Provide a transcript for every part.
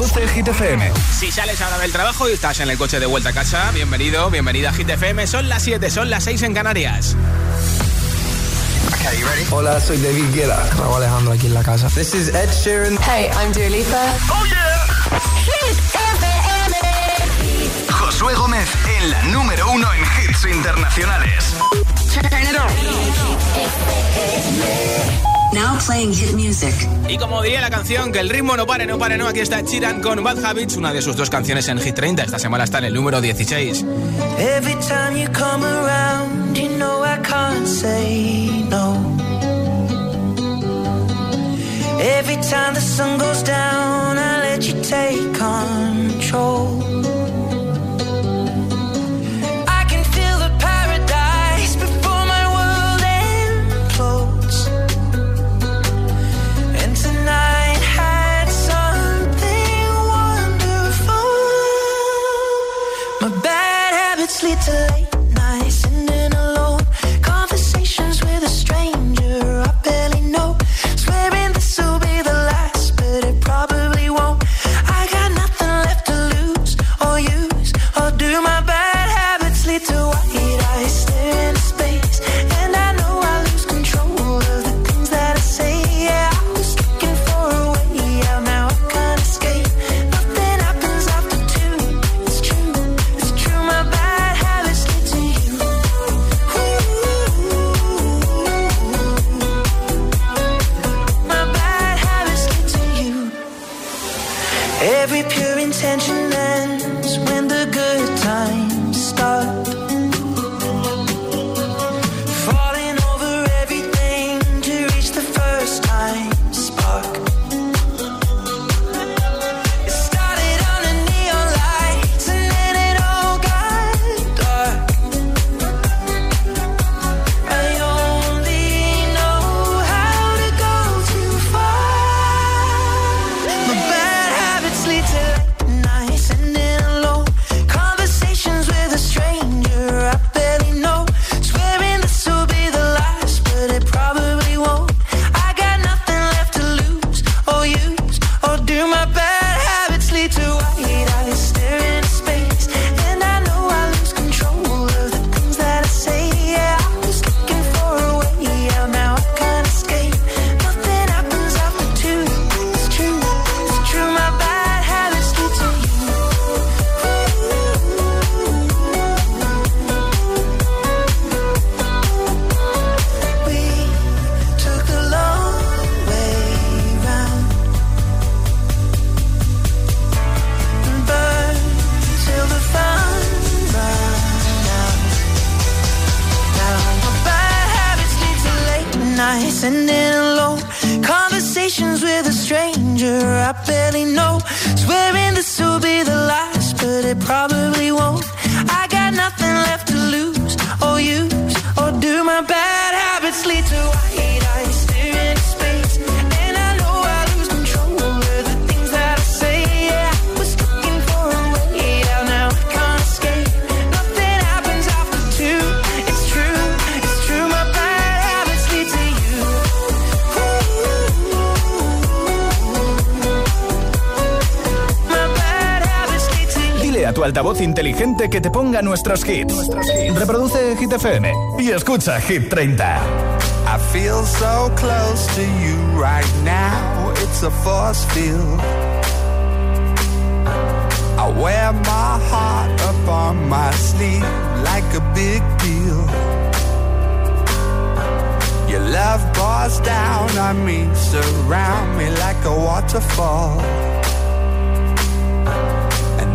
Reproduce Hit FM. Si sales ahora del trabajo y estás en el coche de vuelta a casa, bienvenido, bienvenida a Hit FM. Son las 7, son las 6 en Canarias. Okay, you ready? Hola, soy David Guetta. Raúl Alejandro aquí en la casa. This is Ed Sheeran. Hey, I'm Dua Lipa. Oh yeah. Hit FM. Josué Gómez en la número uno en hits internacionales. Now playing hit music. Y como diría la canción, que el ritmo no pare, no pare, no. Aquí está Chiran con Bad Habits, una de sus dos canciones en Hit 30. Esta semana está en el número 16. Every time you come around, you know I can't say no. Every time the sun goes down, I let you take control. Tu altavoz inteligente que te ponga nuestros hits. Reproduce Hit FM y escucha Hit 30. I feel so close to you right now. It's a force field. I wear my heart up on my sleeve like a big deal. Your love pours down on me, surround me like a waterfall.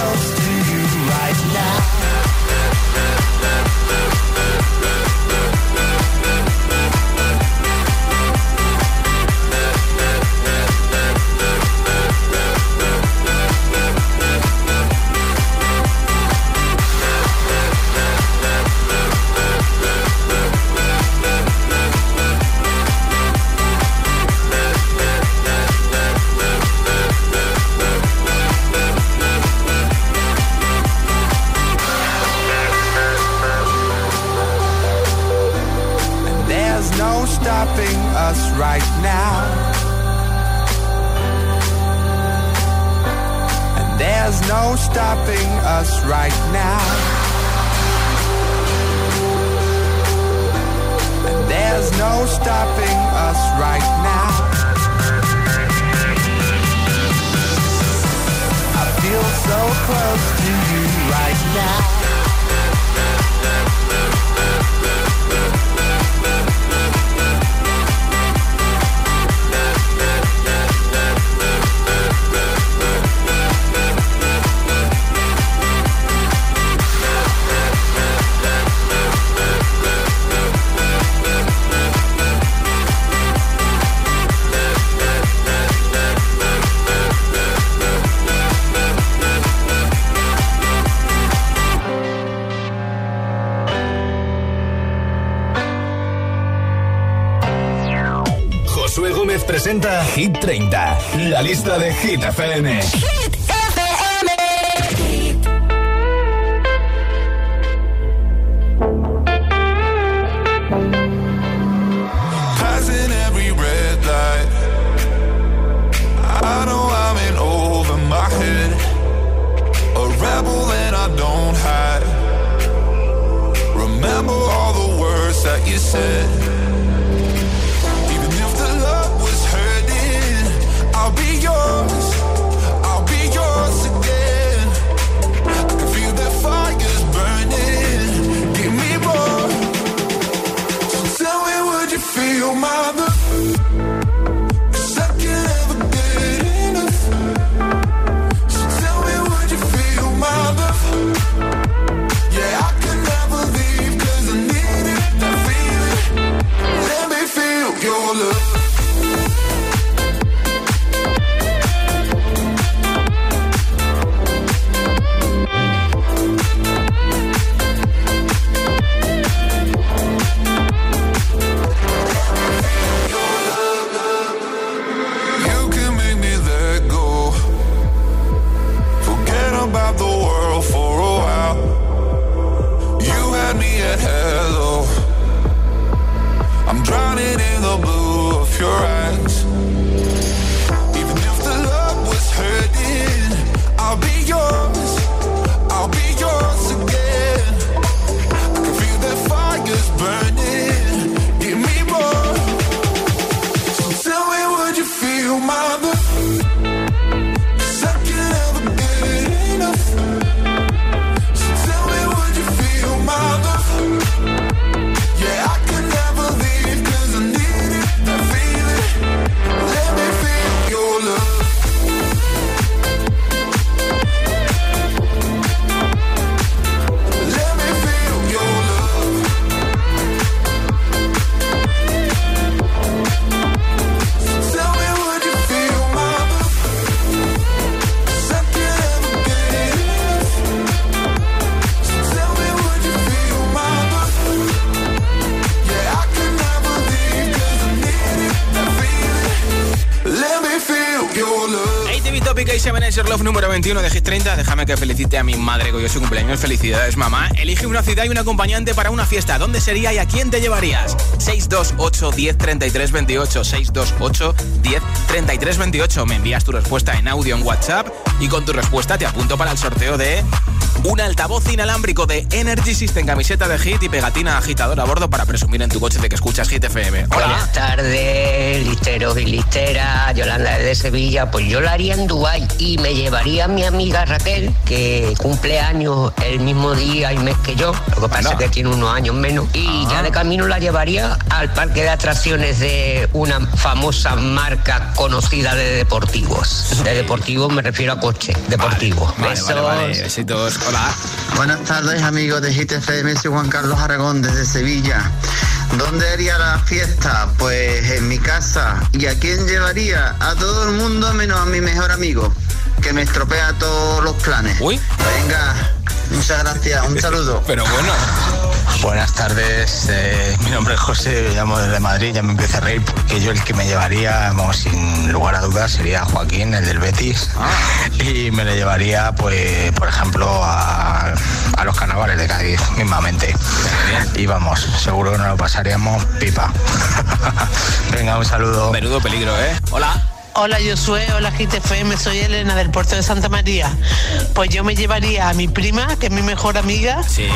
close to you right now. Hit FM. Hit FM. Passing every red light. I know I'm in over my head. A rebel and I don't hide. Remember all the words that you said my 21 de Hit 30, déjame que felicite a mi madre que hoy es su cumpleaños. Felicidades, mamá. Elige una ciudad y un acompañante para una fiesta. ¿Dónde sería y a quién te llevarías? 628 10 33 28. 628 10 33 28. Me envías tu respuesta en audio en WhatsApp y con tu respuesta te apunto para el sorteo de un altavoz inalámbrico de Energy System, camiseta de Hit y pegatina agitadora a bordo para presumir en tu coche de que escuchas Hit FM. Hola. Buenas tardes, listeros y listeras. Yolanda de Sevilla. Pues yo la haría en Dubái y me llevaría a mi amiga Raquel, que cumple años el mismo día y mes que yo. Lo que pasa es que tiene unos años menos. Y ya de camino la llevaría al parque de atracciones de una famosa marca conocida de deportivos. De deportivos me refiero a coche deportivo. Vale, Besos. vale, vale. Besitos. Hola. Buenas tardes amigos de GTFM, soy Juan Carlos Aragón desde Sevilla. ¿Dónde haría la fiesta? Pues en mi casa. ¿Y a quién llevaría? A todo el mundo menos a mi mejor amigo, que me estropea todos los planes. Uy. Venga, muchas gracias, un saludo. Pero bueno. Buenas tardes, eh, mi nombre es José, me llamo desde Madrid, ya me empiezo a reír porque yo el que me llevaría, vamos, sin lugar a dudas, sería Joaquín, el del Betis, y me le llevaría, pues, por ejemplo, a, a los carnavales de Cádiz, mismamente. Y vamos, seguro que nos lo pasaríamos pipa. Venga, un saludo. Menudo peligro, ¿eh? Hola. Hola Josué, hola GTFM, soy Elena del puerto de Santa María. Pues yo me llevaría a mi prima, que es mi mejor amiga, Sí.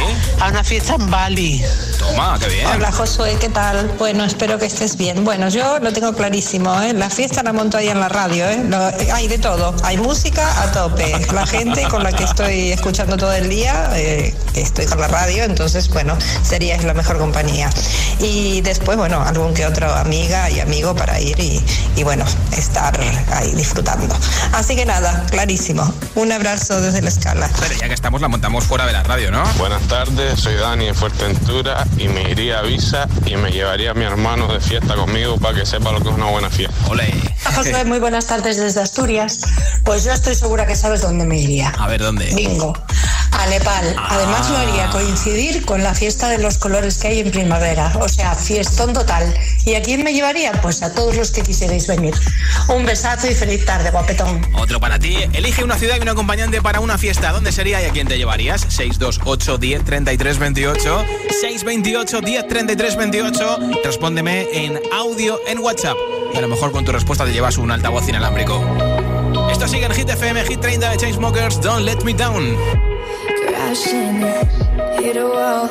a una fiesta en Bali. Toma, qué bien. Hola Josué, ¿qué tal? Bueno, espero que estés bien. Bueno, yo lo tengo clarísimo, ¿eh? La fiesta la monto ahí en la radio, ¿eh? Lo- hay de todo, hay música a tope. La gente con la que estoy escuchando todo el día, eh, estoy con la radio, entonces, bueno, sería la mejor compañía. Y después, bueno, algún que otro amiga y amigo para ir y, y bueno, estar ahí disfrutando. Así que nada, clarísimo. Un abrazo desde la escala. Pero ya que estamos, la montamos fuera de la radio, ¿no? Buenas tardes, soy Dani de Fuerteventura y me iría a Visa y me llevaría a mi hermano de fiesta conmigo para que sepa lo que es una buena fiesta. Ole. José, muy buenas tardes desde Asturias. Pues yo estoy segura que sabes dónde me iría. A ver, ¿dónde? Bingo. A Nepal. Además lo haría coincidir con la fiesta de los colores que hay en primavera. O sea, fiestón total. ¿Y a quién me llevaría? Pues a todos los que quisierais venir. Un besazo y feliz tarde, guapetón. Otro para ti. Elige una ciudad y un acompañante para una fiesta. ¿Dónde sería y a quién te llevarías? 628 10 33 28. 628 10 33 28. Respóndeme en audio en WhatsApp. Y a lo mejor con tu respuesta te llevas un altavoz inalámbrico. Esto sigue en Hit FM, Hit 30 de Chainsmokers. Don't let me down. crashing, hit a wall.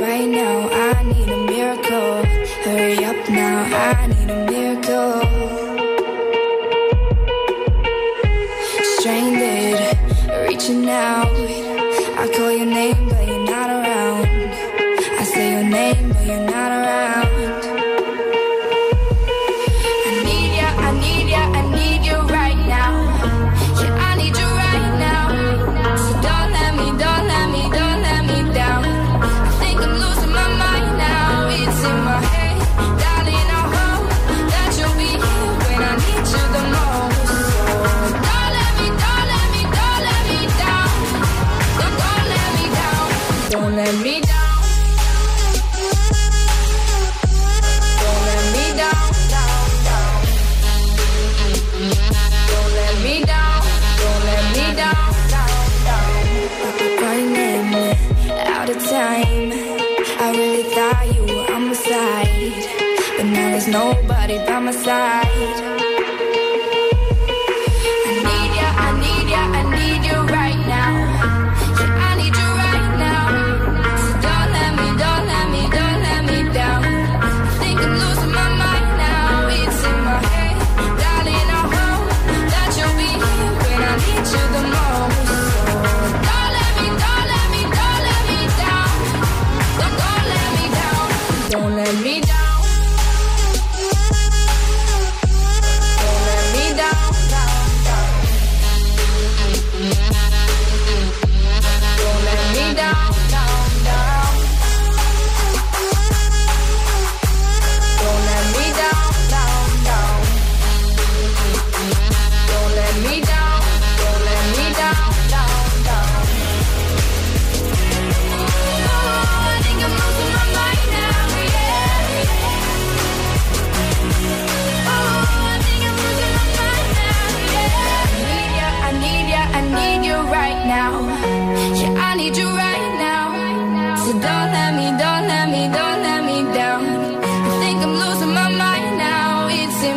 Right now, I need a miracle. Hurry up now, I need a miracle. Stranded, reaching out.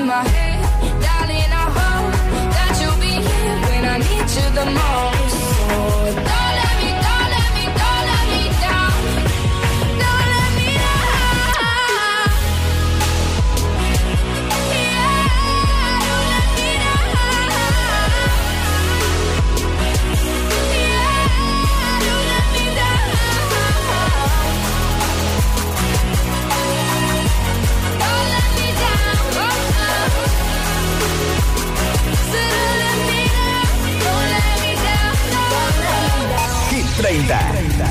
My head, darling. I hope that you'll be here when I need you the most. So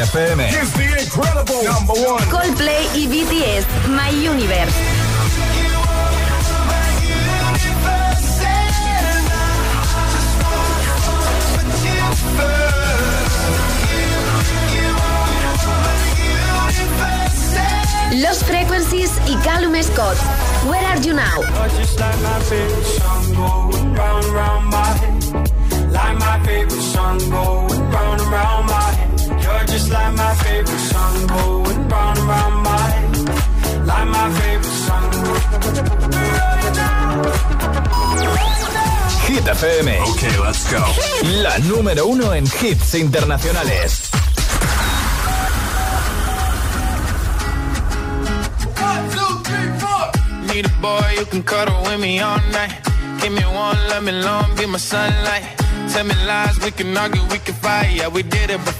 Hit FM. Coldplay y BTS, My Universe. Los Frequencies y Callum Scott. Where are you now? Just like my favorite song going round and round my just like my favorite song going round and round my head. Like my favorite song. Hit FM. Okay, let's go. La número uno en hits internacionales. Need a boy you can cuddle with me all night. Give me one, let me long, be my sunlight. Tell me lies, we can argue, we can fight. Yeah, we did it before,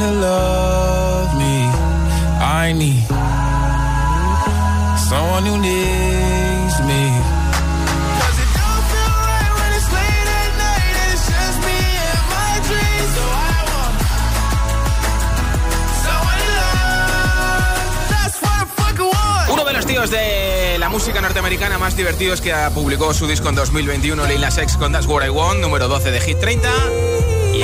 to love me. I need someone who needs me. Uno de los tíos de la música norteamericana más divertidos que publicó su disco en 2021, Lil Nas X con That's What I Want, número 12 de Hit 30.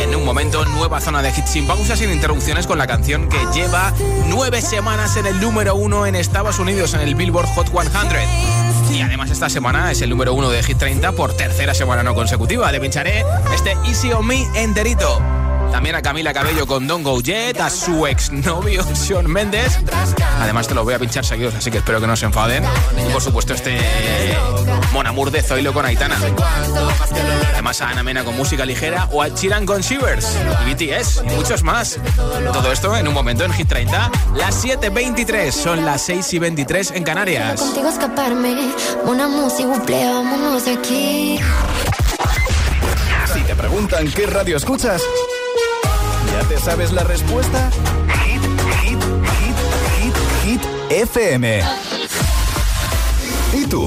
En un momento, nueva zona de hits sin pausas, sin interrupciones, con la canción que lleva nueve semanas en el número uno en Estados Unidos, en el Billboard Hot 100. Y además esta semana es el número uno de Hit 30 por tercera semana no consecutiva. Le pincharé este Easy On Me enterito. También a Camila Cabello con Don't Go Jet, a su exnovio Sean Méndez. Además te lo voy a pinchar seguidos, así que espero que no se enfaden. Y por supuesto este Mon Amour de Zoilo con Aitana. Además a Ana Mena con música ligera o a Chiran con Shivers y BTS y muchos más. Todo esto en un momento en Hit 30, las 7.23, son las 6 y 23 en Canarias. Contigo escaparme, una música, vámonos de aquí. Si te preguntan qué radio escuchas, ¿ya sabes la respuesta? Hit, hit, hit, hit, hit, FM. ¿Y tú?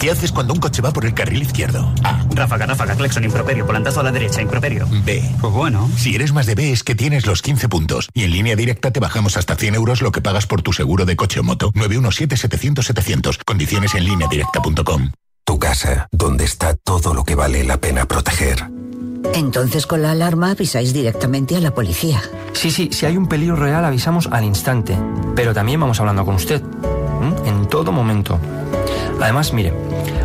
¿Qué haces cuando un coche va por el carril izquierdo? A. Ráfaga, ráfaga, claxon, improperio, volantazo a la derecha, improperio. B. Pues bueno. Si eres más de B es que tienes los 15 puntos. Y en línea directa te bajamos hasta 100 euros lo que pagas por tu seguro de coche o moto. 917-700-700. Condiciones en línea directa.com. Tu casa, donde está todo lo que vale la pena proteger. Entonces con la alarma avisáis directamente a la policía. Sí, sí, si hay un peligro real avisamos al instante. Pero también vamos hablando con usted. En todo momento. Además, mire,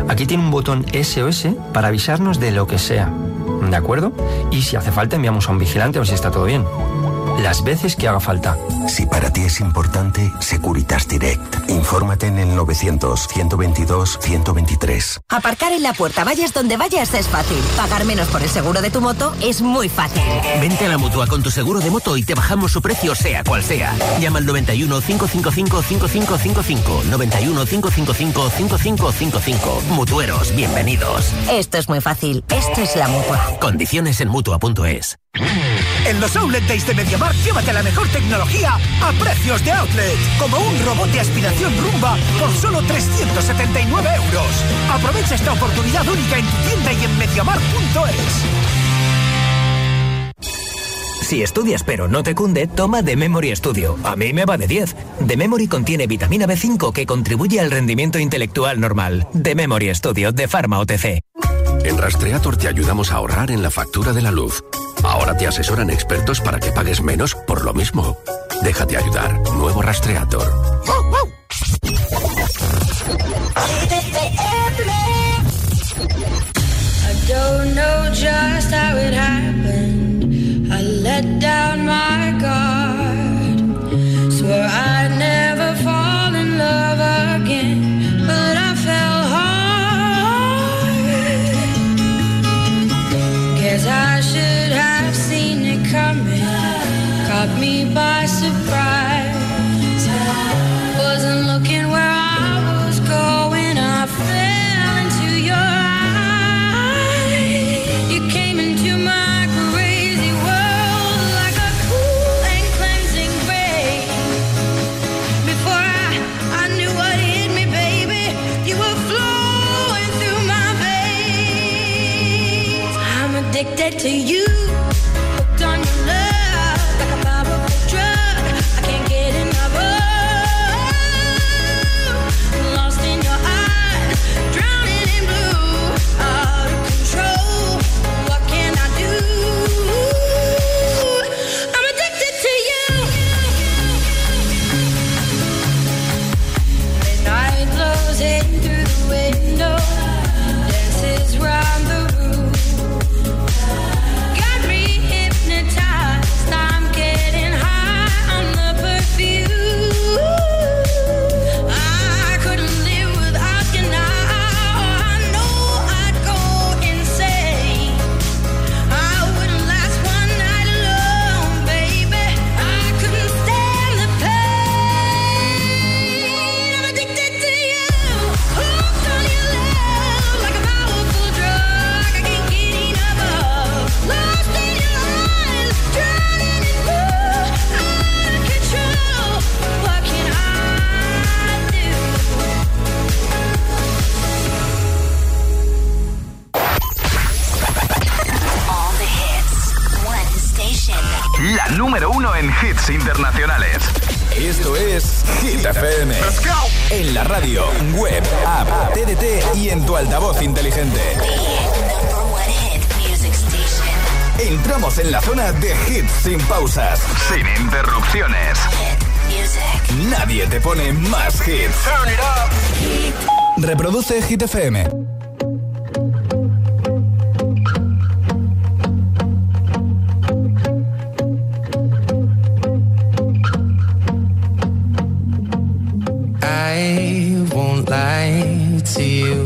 aquí tiene un botón SOS para avisarnos de lo que sea. ¿De acuerdo? Y si hace falta enviamos a un vigilante a ver si está todo bien. Las veces que haga falta. Si para ti es importante, Securitas Direct. Infórmate en el 900-122-123. Aparcar en la puerta, vayas donde vayas, es fácil. Pagar menos por el seguro de tu moto es muy fácil. Vente a la mutua con tu seguro de moto y te bajamos su precio, sea cual sea. Llama al 91 555 5555. 91 555 5555. Mutueros, bienvenidos. Esto es muy fácil. Esto es la mutua. Condiciones en mutua.es. En los Outlet Days de MediaMarkt, llévate la mejor tecnología a precios de outlet. Como un robot de aspiración rumba por solo 379 euros. Aprovecha esta oportunidad única en tu tienda y en MediaMarkt.es. Si estudias pero no te cunde, toma The Memory Studio. A mí me va de 10. The Memory contiene vitamina B5 que contribuye al rendimiento intelectual normal. The Memory Studio de Pharma OTC. En Rastreator te ayudamos a ahorrar en la factura de la luz. Ahora te asesoran expertos para que pagues menos por lo mismo. Déjate ayudar. Nuevo Rastreator. I. I let down my I'd never addicted to you. En la zona de hits sin pausas, sin interrupciones. Nadie te pone más hits. Reproduce Hit FM. I won't lie to you.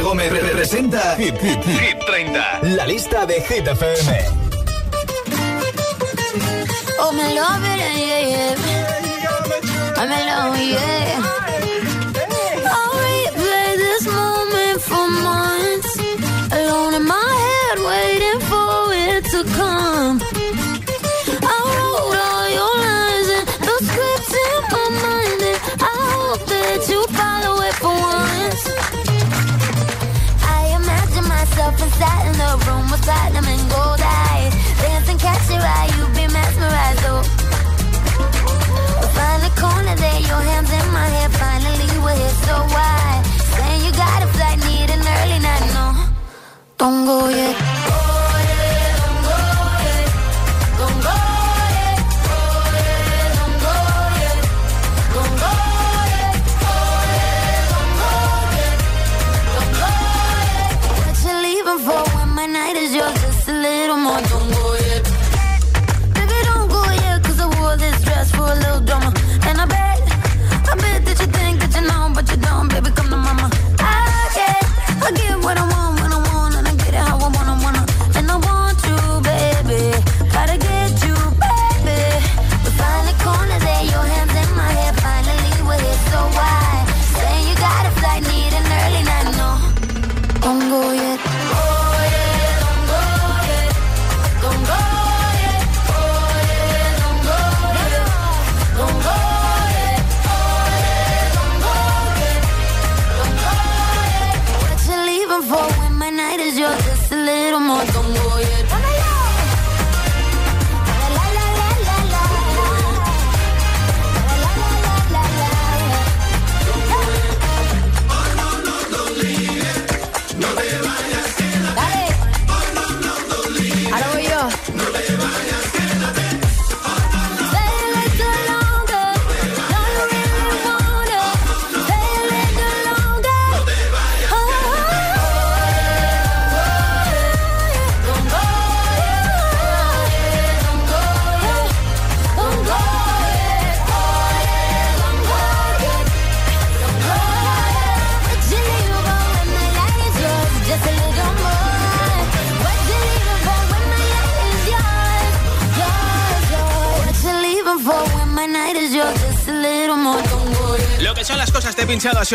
Josué Gómez representa Hit, Hit, Hit 30. La lista de Hit FM. Oh, me love it, yeah, yeah. I'm alone, yeah. Don't go yet.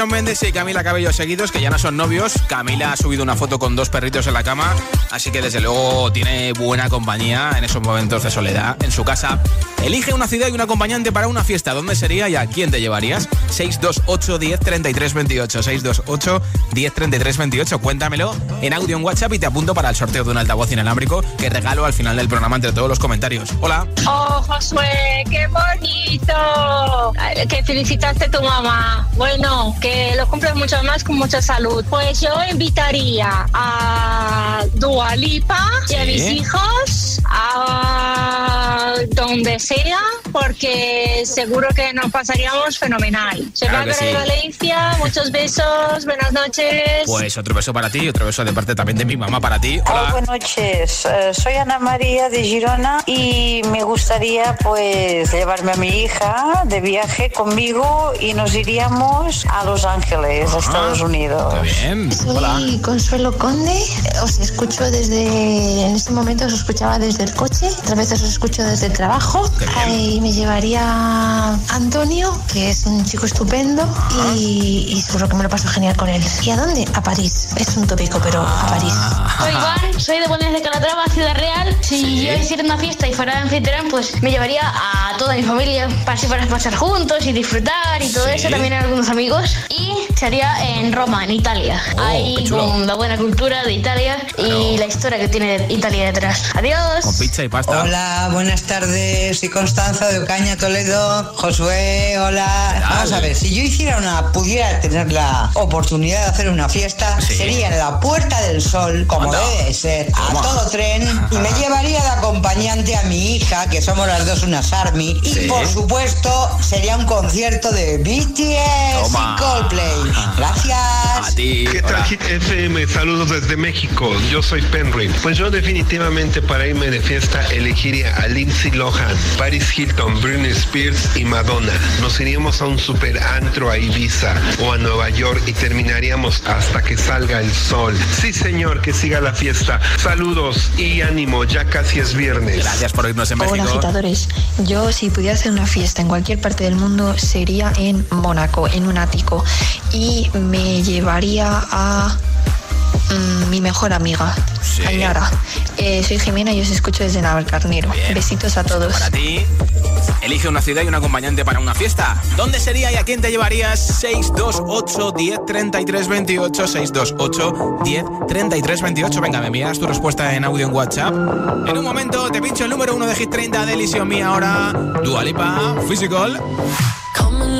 Mendes y Camila Cabello seguidos, que ya no son novios. Camila ha subido una foto con dos perritos en la cama, así que desde luego tiene buena compañía en esos momentos de soledad en su casa. Elige una ciudad y un acompañante para una fiesta. ¿Dónde sería y a quién te llevarías? 628 10 33 28. 628 10 33 28. Cuéntamelo en audio en WhatsApp y te apunto para el sorteo de un altavoz inalámbrico que regalo al final del programa entre todos los comentarios. Hola. Oh, Josué, qué bonito. Que felicitaste a tu mamá. Bueno, que lo cumples mucho más con mucha salud. Pues yo invitaría a Dualipa y a mis hijos a donde sea, porque seguro que nos pasaríamos fenomenal. Soy Claro Bárbara de sí. Valencia, muchos besos, buenas noches. Pues otro beso para ti y otro beso de parte también de mi mamá para ti. Hola, Hola. buenas noches. Eh, soy Ana María de Girona y me gustaría pues llevarme a mi hija de viaje conmigo y nos iríamos a Los Ángeles, Estados Unidos. bien. Soy Consuelo Conde, os escucho desde, en este momento os escuchaba desde el coche, otras veces os escucho desde el trabajo y me llevaría Antonio, que es un chico estupendo y, y seguro que me lo paso genial con él. ¿Y a dónde? A París. Es un tópico, pero a París. Soy Iván, soy de Buenos de Calatrava, Ciudad Real. Si yo hiciera una fiesta y fuera anfitrión, pues me llevaría a toda mi familia para así para pasar juntos y disfrutar y todo Sí. eso, también a algunos amigos. Y sería en Roma, en Italia. Oh, Ahí con la buena cultura de Italia y la historia que tiene Italia detrás. Adiós. Con pizza y pasta. Hola, buenas tardes. Soy Constanza de Ocaña, Toledo. Josué, hola. Vamos a ver, si yo hiciera una, pudiera tener la oportunidad de hacer una fiesta, sería en la Puerta del Sol, como Anda. debe de ser, a Toma. todo tren, y me llevaría de acompañante a mi hija, que somos las dos unas Army, y Sí. por supuesto sería un concierto de BTS Toma. y Coldplay. Gracias. A ti. ¿Qué tal Hit FM? Saludos desde México. Yo soy Penry. Pues yo definitivamente para irme de fiesta elegiría a Lindsay Lohan, Paris Hilton, Britney Spears y Madonna. Nos iríamos a un super antro a Ibiza o a Nueva York y terminaríamos hasta que salga el sol. Sí señor, que siga la fiesta. Saludos y ánimo, ya casi es viernes. Gracias por irnos en Hola México. agitadores, yo si pudiera hacer una fiesta en cualquier parte del mundo sería en Mónaco, en un ático y me llevaría a Mm, mi mejor amiga, sí. Añara. Eh, soy Jimena y os escucho desde Navalcarnero. Besitos a todos. Para ti, elige una ciudad y un acompañante para una fiesta. ¿Dónde sería y a quién te llevarías? 628 10 33 28 628 10 33 28. Venga, me envías tu respuesta en audio en WhatsApp. En un momento te pincho el número uno de Hit 30 de Elysion Mía ahora. Dualipa, Physical. Come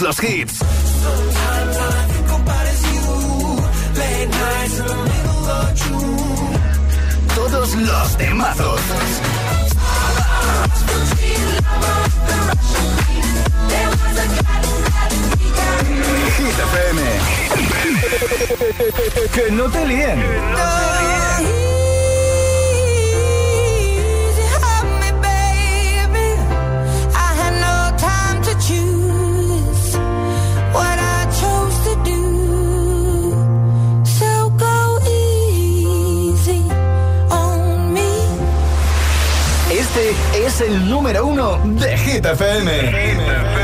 los hits. Todos los temazos. Hit que no te líen. Este es el número uno de Hit FM.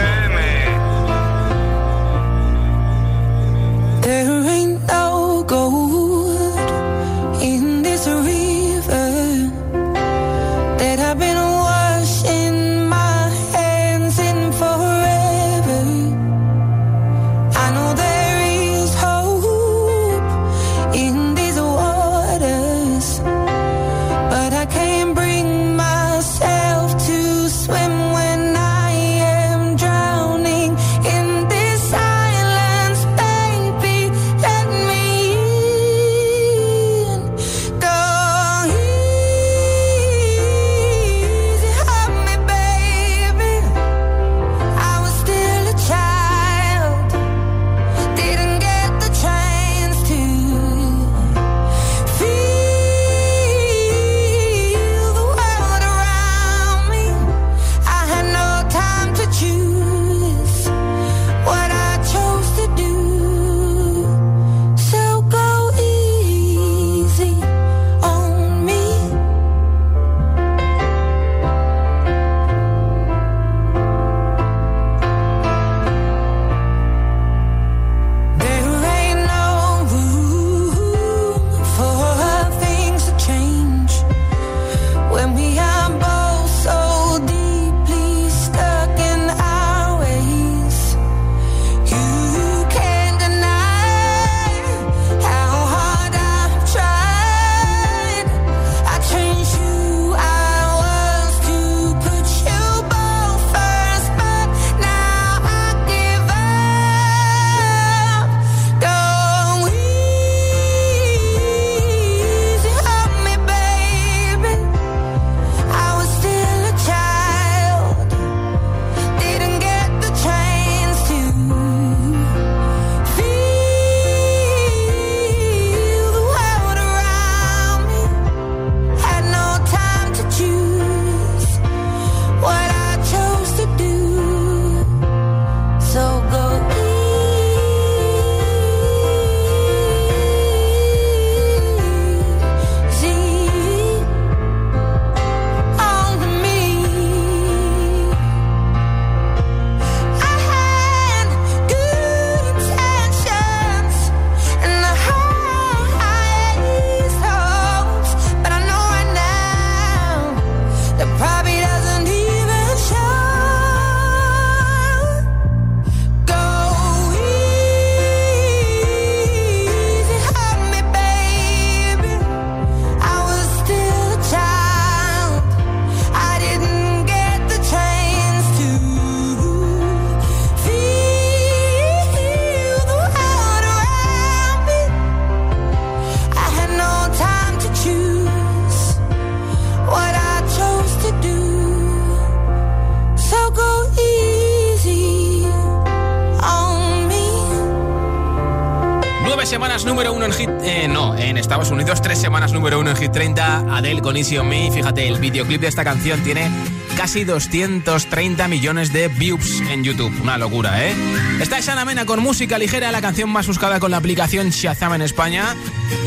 número 1 en Hit 30, Adele con Easy on Me. Fíjate, el videoclip de esta canción tiene casi 230 millones de views en YouTube. Una locura, ¿eh? Está Shana Mena con música ligera, la canción más buscada con la aplicación Shazam en España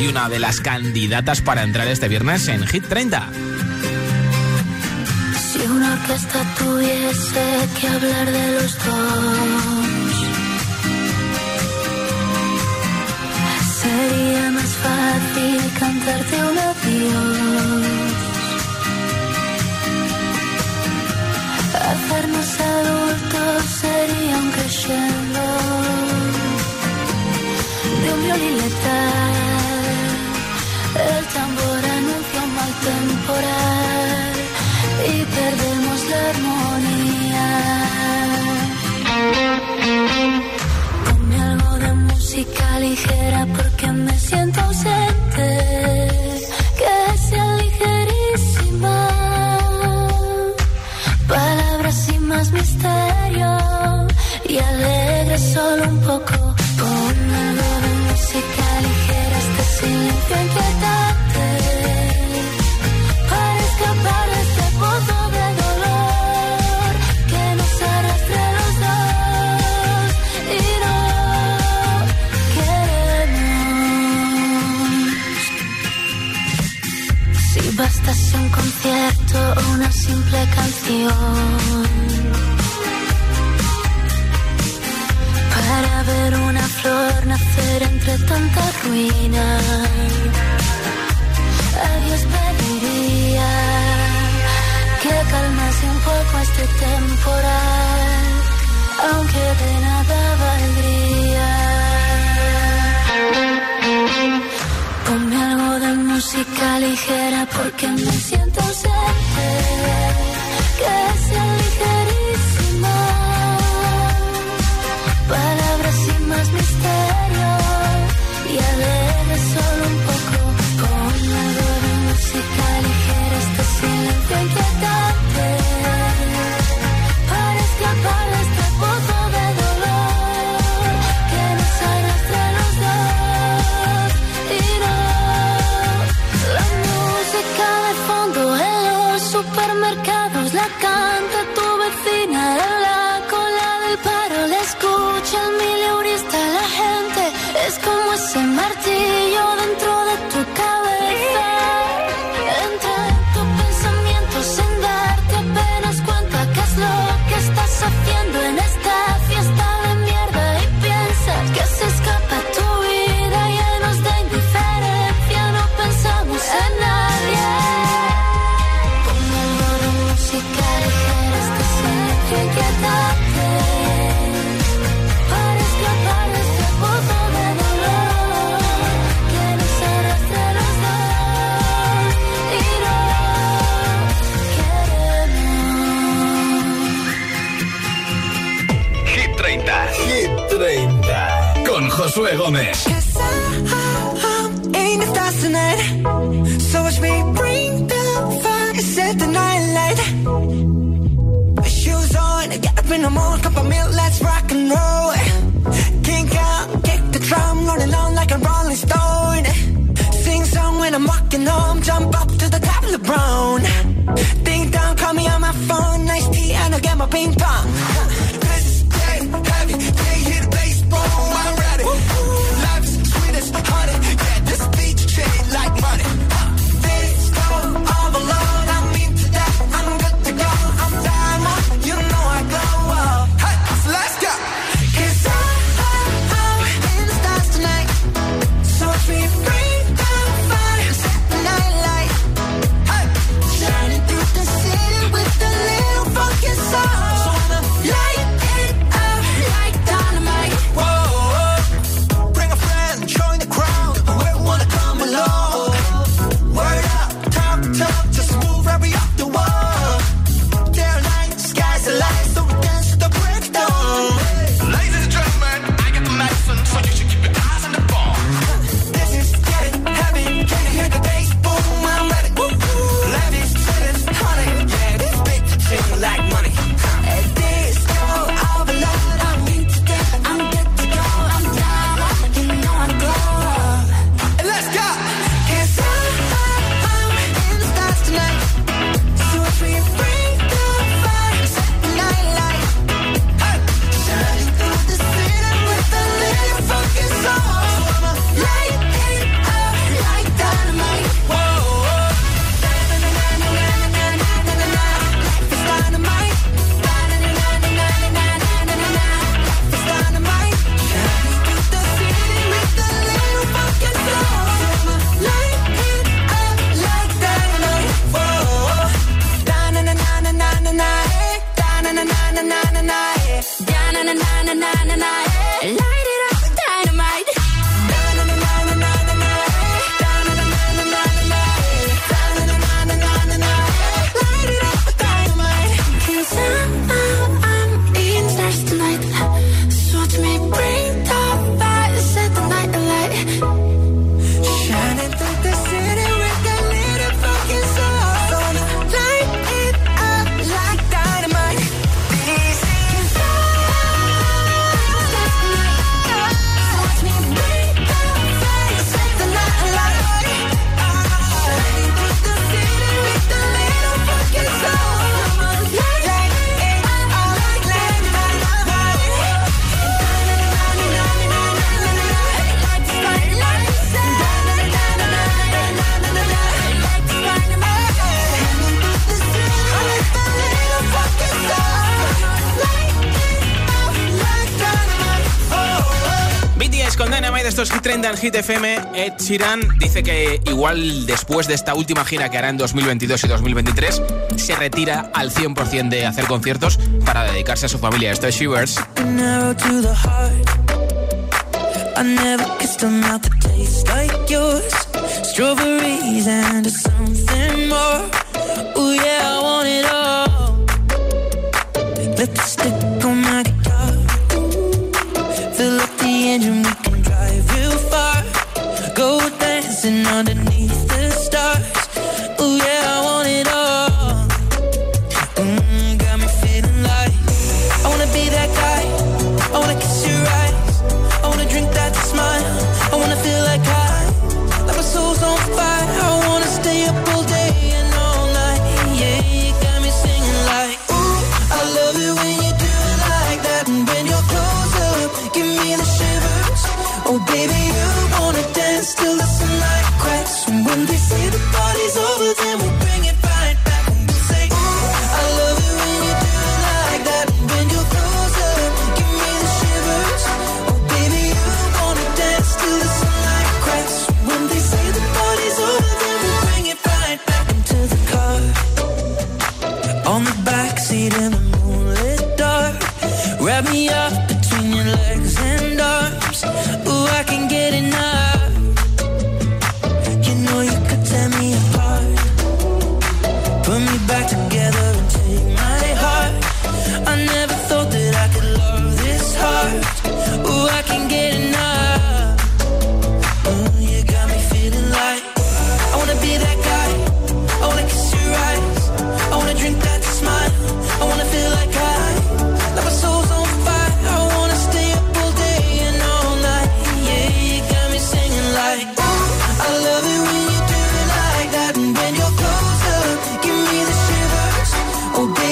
y una de las candidatas para entrar este viernes en Hit 30. Si una orquesta tuviese que hablar de los dos fácil cantarte un adiós. Hacernos adultos sería un crescendo de un violín letal. El tambor anuncia un mal temporal y perdemos la armonía. Ponme algo de música ligera. Josué Gómez. en Hit FM, Ed Sheeran dice que igual después de esta última gira que hará en 2022 y 2023, se retira al 100% de hacer conciertos para dedicarse a su familia. Esto es Shivers.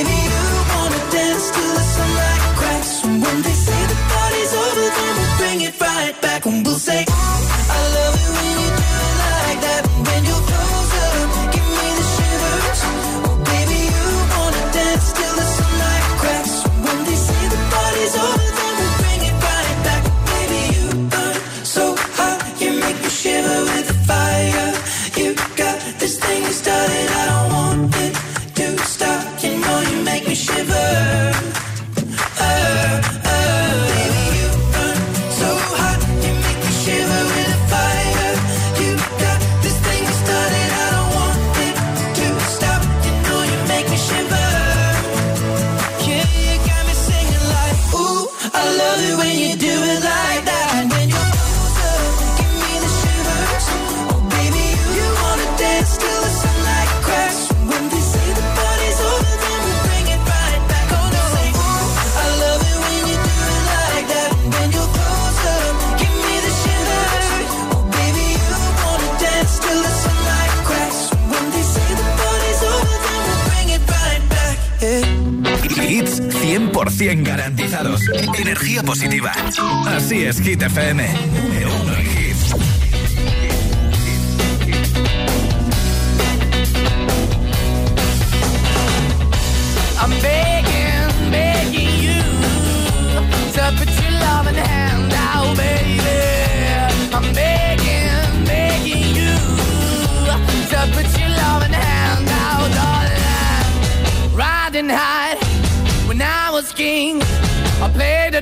baby. Energía positiva. Así es, Hit FM. I'm begging, begging you to put your love in hand.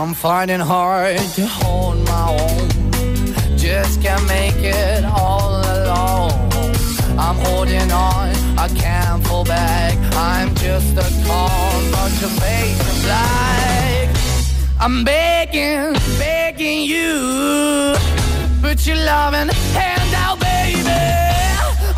I'm finding hard to hold my own. Just can't make it all alone. I'm holding on, I can't fall back. I'm just a call, make it black. I'm begging, begging you. Put your loving hand.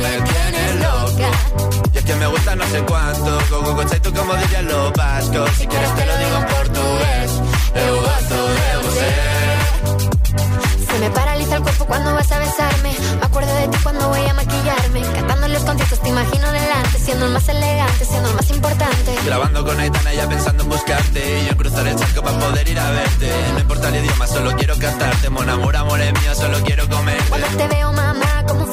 me tienes loca. Y es que me gusta no sé cuánto, go, go, tú como dirían los vascos. Si quieres te lo digo en portugués, eu gosto de você. Se me paraliza el cuerpo cuando vas a besarme. Me acuerdo de ti cuando voy a maquillarme. Cantando en los conciertos te imagino delante. Siendo el más elegante, siendo el más importante. Grabando con Aitana ya pensando en buscarte Y yo cruzar el charco para poder ir a verte No importa el idioma, solo quiero cantarte Mon amor, amor es mío, solo quiero comerte Cuando te veo, mamá, como un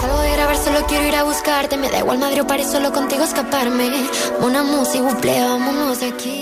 Salgo de grabar, solo quiero ir a buscarte. Me da igual Madrid o solo contigo escaparme. Una música, vámonos de aquí.